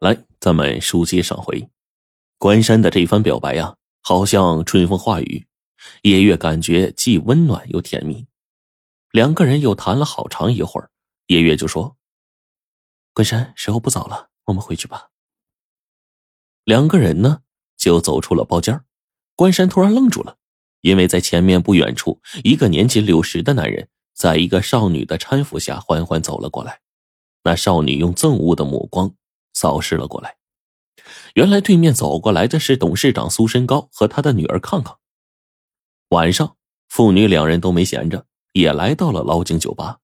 来，咱们书接上回，关山的这番表白呀，好像春风化雨，叶月感觉既温暖又甜蜜。两个人又谈了好长一会儿，叶月就说：“关山，时候不早了，我们回去吧。”两个人呢，就走出了包间。关山突然愣住了，因为在前面不远处，一个年近六十的男人，在一个少女的搀扶下缓缓走了过来。那少女用憎恶的目光。扫视了过来，原来对面走过来的是董事长苏身高和他的女儿康康。晚上，父女两人都没闲着，也来到了捞井酒吧。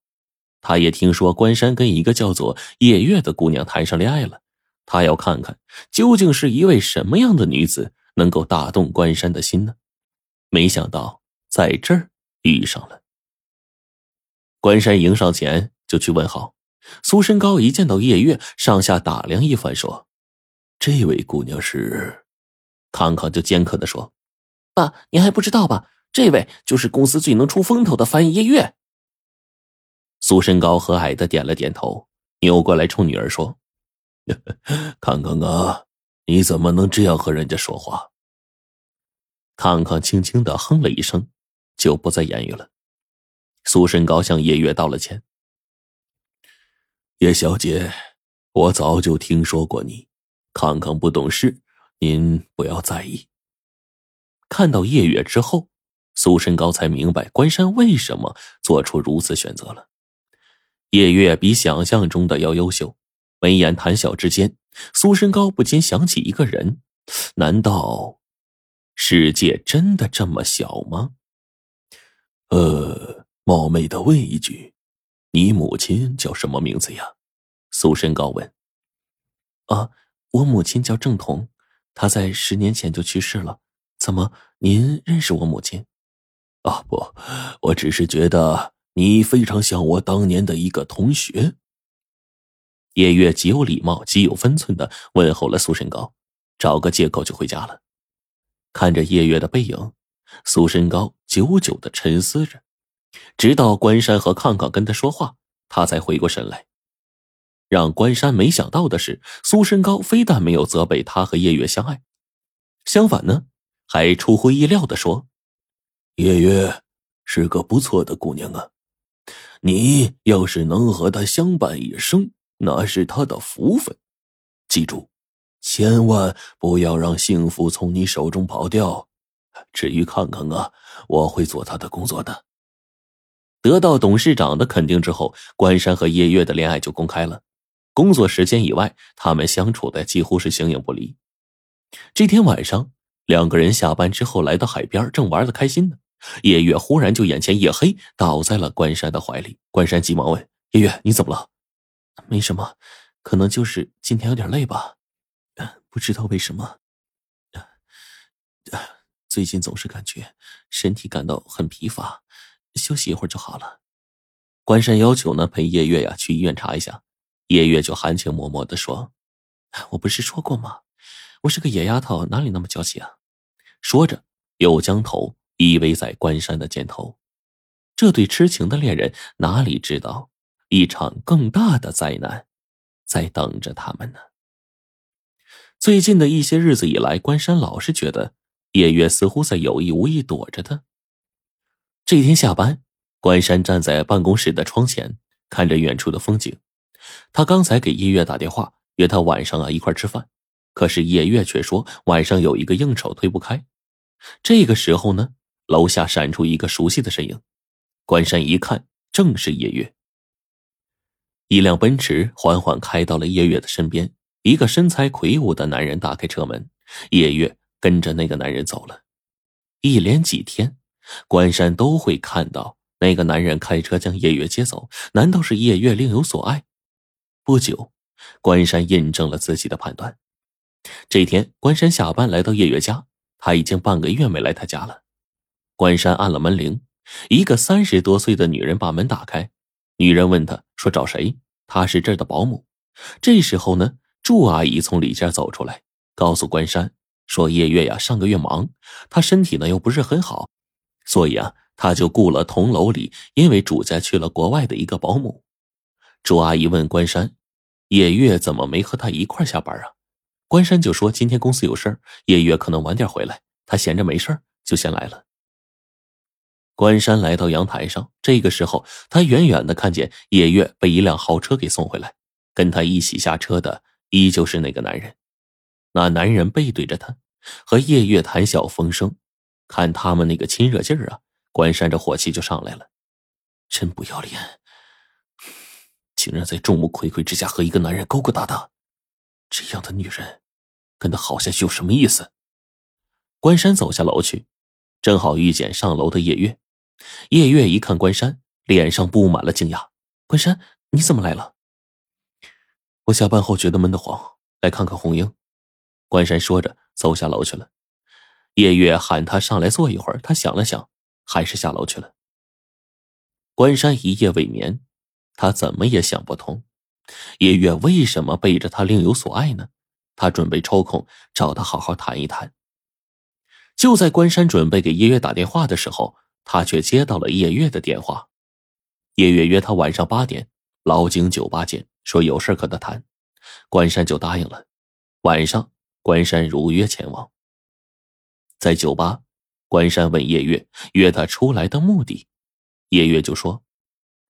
他也听说关山跟一个叫做叶月的姑娘谈上恋爱了，他要看看究竟是一位什么样的女子能够打动关山的心呢？没想到在这儿遇上了。关山迎上前就去问好。苏身高一见到叶月，上下打量一番，说：“这位姑娘是……”康康就尖刻的说：“爸，您还不知道吧？这位就是公司最能出风头的翻译叶月。”苏身高和蔼的点了点头，扭过来冲女儿说：“ 康康啊，你怎么能这样和人家说话？”康康轻轻的哼了一声，就不再言语了。苏身高向叶月道了歉。叶小姐，我早就听说过你，康康不懂事，您不要在意。看到叶月之后，苏申高才明白关山为什么做出如此选择了。叶月比想象中的要优秀，眉眼谈笑之间，苏申高不禁想起一个人：难道世界真的这么小吗？呃，冒昧的问一句。你母亲叫什么名字呀？苏申高问。啊，我母亲叫郑彤，她在十年前就去世了。怎么，您认识我母亲？啊，不，我只是觉得你非常像我当年的一个同学。叶月极有礼貌、极有分寸的问候了苏申高，找个借口就回家了。看着叶月的背影，苏申高久久的沉思着。直到关山和康康跟他说话，他才回过神来。让关山没想到的是，苏身高非但没有责备他和叶月相爱，相反呢，还出乎意料的说：“叶月是个不错的姑娘啊，你要是能和她相伴一生，那是她的福分。记住，千万不要让幸福从你手中跑掉。至于康康啊，我会做他的工作的。”得到董事长的肯定之后，关山和叶月的恋爱就公开了。工作时间以外，他们相处的几乎是形影不离。这天晚上，两个人下班之后来到海边，正玩的开心呢。叶月忽然就眼前一黑，倒在了关山的怀里。关山急忙问：“叶月，你怎么了？”“没什么，可能就是今天有点累吧，不知道为什么，最近总是感觉身体感到很疲乏。”休息一会儿就好了。关山要求呢，陪叶月呀去医院查一下。叶月就含情脉脉的说：“我不是说过吗？我是个野丫头，哪里那么娇气啊？”说着，又将头依偎在关山的肩头。这对痴情的恋人哪里知道，一场更大的灾难在等着他们呢？最近的一些日子以来，关山老是觉得叶月似乎在有意无意躲着他。这天下班，关山站在办公室的窗前，看着远处的风景。他刚才给叶月打电话，约他晚上啊一块吃饭，可是叶月却说晚上有一个应酬推不开。这个时候呢，楼下闪出一个熟悉的身影，关山一看，正是叶月。一辆奔驰缓缓开到了叶月的身边，一个身材魁梧的男人打开车门，叶月跟着那个男人走了。一连几天。关山都会看到那个男人开车将叶月接走，难道是叶月另有所爱？不久，关山印证了自己的判断。这天，关山下班来到叶月家，他已经半个月没来他家了。关山按了门铃，一个三十多岁的女人把门打开。女人问他说：“找谁？”他是这儿的保姆。这时候呢，祝阿姨从里间走出来，告诉关山说：“叶月呀，上个月忙，她身体呢又不是很好。”所以啊，他就雇了同楼里因为主家去了国外的一个保姆。朱阿姨问关山：“叶月怎么没和他一块下班啊？关山就说今天公司有事儿，叶月可能晚点回来，他闲着没事就先来了。关山来到阳台上，这个时候他远远的看见叶月被一辆豪车给送回来，跟他一起下车的依旧是那个男人。那男人背对着他，和叶月谈笑风生，看他们那个亲热劲儿啊，关山这火气就上来了，真不要脸！竟然在众目睽睽之下和一个男人勾勾搭搭，这样的女人，跟他好下去有什么意思？关山走下楼去，正好遇见上楼的叶月。叶月一看关山，脸上布满了惊讶：“关山，你怎么来了？”我下班后觉得闷得慌，来看看红英。关山说着，走下楼去了。叶月喊他上来坐一会儿，他想了想，还是下楼去了。关山一夜未眠，他怎么也想不通，叶月为什么背着他另有所爱呢？他准备抽空找他好好谈一谈。就在关山准备给叶月打电话的时候，他却接到了叶月的电话。叶月约他晚上八点，老井酒吧见，说有事和他谈。关山就答应了。晚上。关山如约前往，在酒吧，关山问叶月约他出来的目的，叶月就说：“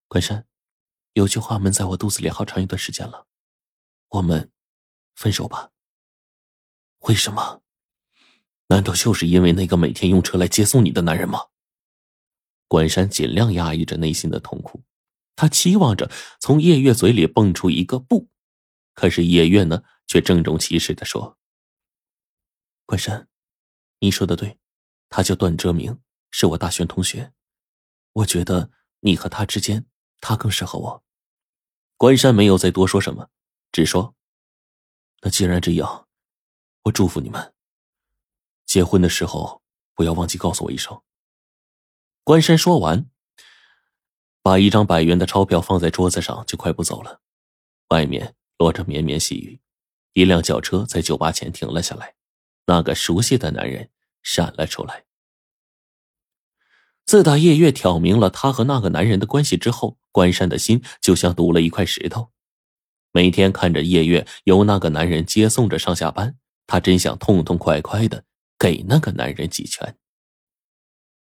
关山，有句话闷在我肚子里好长一段时间了，我们分手吧。为什么？难道就是因为那个每天用车来接送你的男人吗？”关山尽量压抑着内心的痛苦，他期望着从叶月嘴里蹦出一个不，可是叶月呢，却郑重其事的说。关山，你说的对，他叫段哲明，是我大学同学。我觉得你和他之间，他更适合我。关山没有再多说什么，只说：“那既然这样，我祝福你们。结婚的时候不要忘记告诉我一声。”关山说完，把一张百元的钞票放在桌子上，就快步走了。外面落着绵绵细雨，一辆轿车在酒吧前停了下来。那个熟悉的男人闪了出来。自打叶月挑明了他和那个男人的关系之后，关山的心就像堵了一块石头。每天看着叶月由那个男人接送着上下班，他真想痛痛快快的给那个男人几拳。